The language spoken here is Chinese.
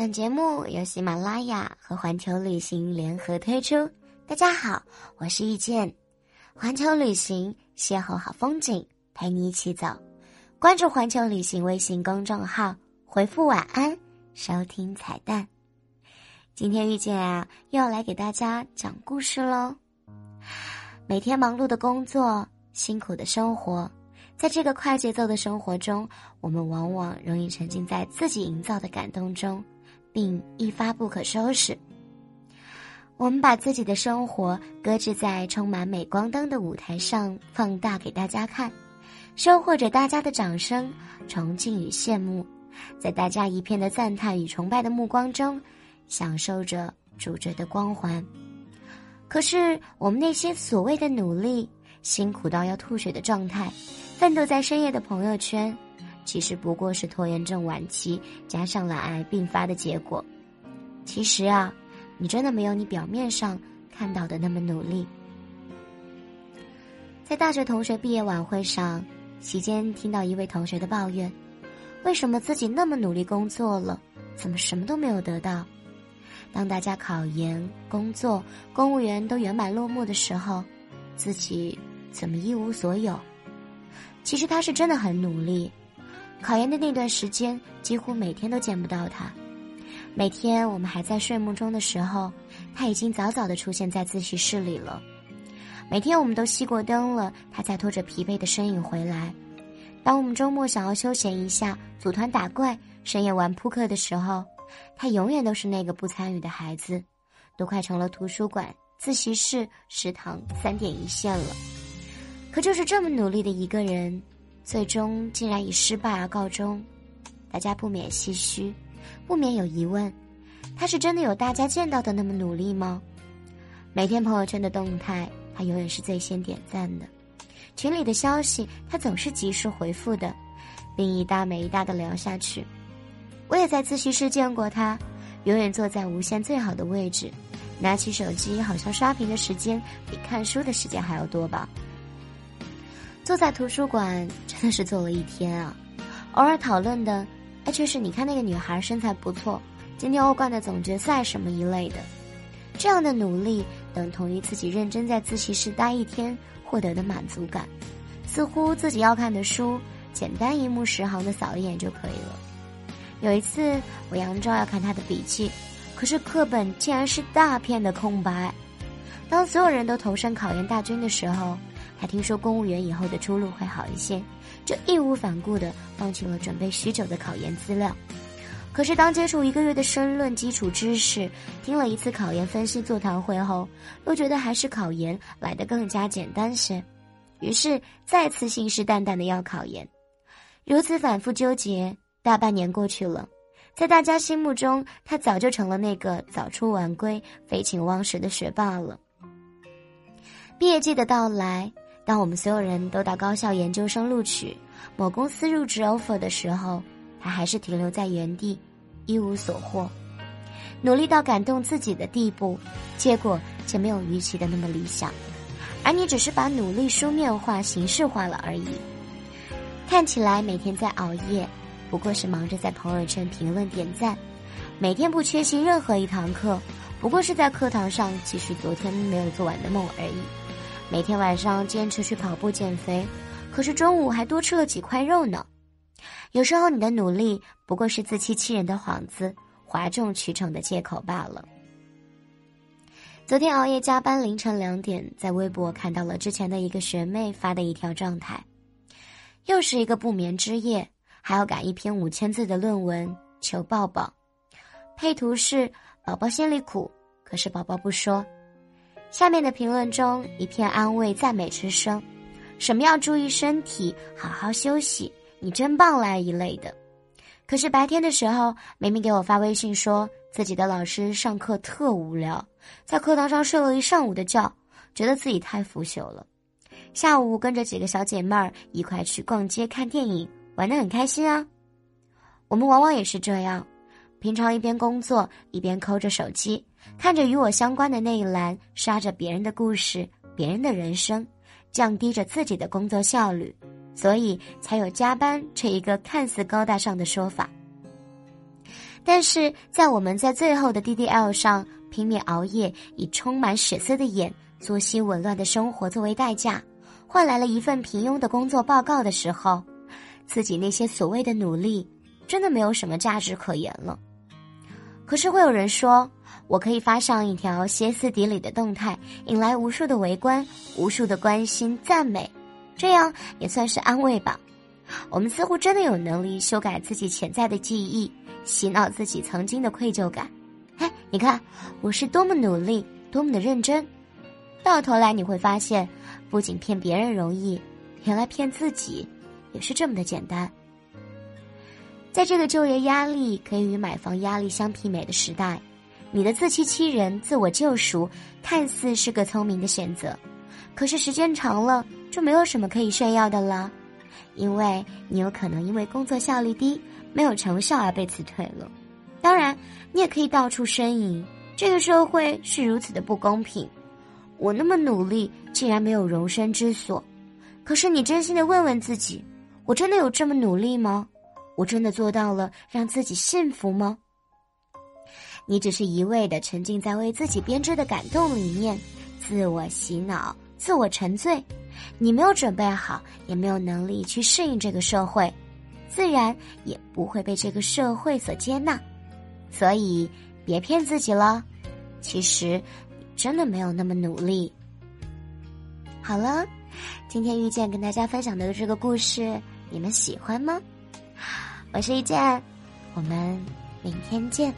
本节目由喜马拉雅和环球旅行联合推出。大家好，我是遇见，环球旅行邂逅好风景，陪你一起走。关注环球旅行微信公众号，回复晚安，收听彩蛋。今天遇见啊，又要来给大家讲故事喽。每天忙碌的工作，辛苦的生活。在这个快节奏的生活中，我们往往容易沉浸在自己营造的感动中，并一发不可收拾。我们把自己的生活搁置在充满镁光灯的舞台上，放大给大家看，收获着大家的掌声、崇敬与羡慕，在大家一片的赞叹与崇拜的目光中，享受着主角的光环。可是，我们那些所谓的努力、辛苦到要吐血的状态。奋斗在深夜的朋友圈，其实不过是拖延症晚期加上懒癌并发的结果。其实啊，你真的没有你表面上看到的那么努力。在大学同学毕业晚会上，席间听到一位同学的抱怨：为什么自己那么努力工作了，怎么什么都没有得到？当大家考研、工作、公务员都圆满落幕的时候，自己怎么一无所有？其实他是真的很努力，考研的那段时间几乎每天都见不到他。每天我们还在睡梦中的时候，他已经早早的出现在自习室里了。每天我们都熄过灯了，他才拖着疲惫的身影回来。当我们周末想要休闲一下，组团打怪、深夜玩扑克的时候，他永远都是那个不参与的孩子，都快成了图书馆、自习室、食堂三点一线了。可就是这么努力的一个人，最终竟然以失败而告终，大家不免唏嘘，不免有疑问：他是真的有大家见到的那么努力吗？每天朋友圈的动态，他永远是最先点赞的；群里的消息，他总是及时回复的，并一搭没一搭的聊下去。我也在自习室见过他，永远坐在无线最好的位置，拿起手机，好像刷屏的时间比看书的时间还要多吧。坐在图书馆真的是坐了一天啊，偶尔讨论的，哎，却是你看那个女孩身材不错，今天欧冠的总决赛什么一类的，这样的努力等同于自己认真在自习室待一天获得的满足感，似乎自己要看的书简单一目十行的扫一眼就可以了。有一次我佯装要看他的笔记，可是课本竟然是大片的空白。当所有人都投身考研大军的时候。他听说公务员以后的出路会好一些，就义无反顾地放弃了准备许久的考研资料。可是，当接触一个月的申论基础知识，听了一次考研分析座谈会后，又觉得还是考研来得更加简单些，于是再次信誓旦旦的要考研。如此反复纠结，大半年过去了，在大家心目中，他早就成了那个早出晚归、废寝忘食的学霸了。毕业季的到来。当我们所有人都到高校研究生录取、某公司入职 offer 的时候，他还是停留在原地，一无所获。努力到感动自己的地步，结果却没有预期的那么理想。而你只是把努力书面化、形式化了而已。看起来每天在熬夜，不过是忙着在朋友圈评论点赞；每天不缺席任何一堂课，不过是在课堂上继续昨天没有做完的梦而已。每天晚上坚持去跑步减肥，可是中午还多吃了几块肉呢。有时候你的努力不过是自欺欺人的幌子，哗众取宠的借口罢了。昨天熬夜加班，凌晨两点，在微博看到了之前的一个学妹发的一条状态，又是一个不眠之夜，还要赶一篇五千字的论文，求抱抱。配图是宝宝心里苦，可是宝宝不说。下面的评论中一片安慰赞美之声，什么要注意身体，好好休息，你真棒来一类的。可是白天的时候，明明给我发微信说自己的老师上课特无聊，在课堂上睡了一上午的觉，觉得自己太腐朽了。下午跟着几个小姐妹儿一块去逛街看电影，玩得很开心啊。我们往往也是这样。平常一边工作一边抠着手机，看着与我相关的那一栏，刷着别人的故事、别人的人生，降低着自己的工作效率，所以才有加班这一个看似高大上的说法。但是在我们在最后的 DDL 上拼命熬夜，以充满血色的眼、作息紊乱的生活作为代价，换来了一份平庸的工作报告的时候，自己那些所谓的努力，真的没有什么价值可言了。可是会有人说，我可以发上一条歇斯底里的动态，引来无数的围观、无数的关心、赞美，这样也算是安慰吧。我们似乎真的有能力修改自己潜在的记忆，洗脑自己曾经的愧疚感。哎，你看我是多么努力，多么的认真，到头来你会发现，不仅骗别人容易，原来骗自己也是这么的简单。在这个就业压力可以与买房压力相媲美的时代，你的自欺欺人、自我救赎，看似是个聪明的选择，可是时间长了就没有什么可以炫耀的了，因为你有可能因为工作效率低、没有成效而被辞退了。当然，你也可以到处呻吟，这个社会是如此的不公平，我那么努力竟然没有容身之所。可是你真心的问问自己，我真的有这么努力吗？我真的做到了让自己幸福吗？你只是一味的沉浸在为自己编织的感动里面，自我洗脑、自我沉醉。你没有准备好，也没有能力去适应这个社会，自然也不会被这个社会所接纳。所以，别骗自己了。其实，你真的没有那么努力。好了，今天遇见跟大家分享的这个故事，你们喜欢吗？我是一见，我们明天见。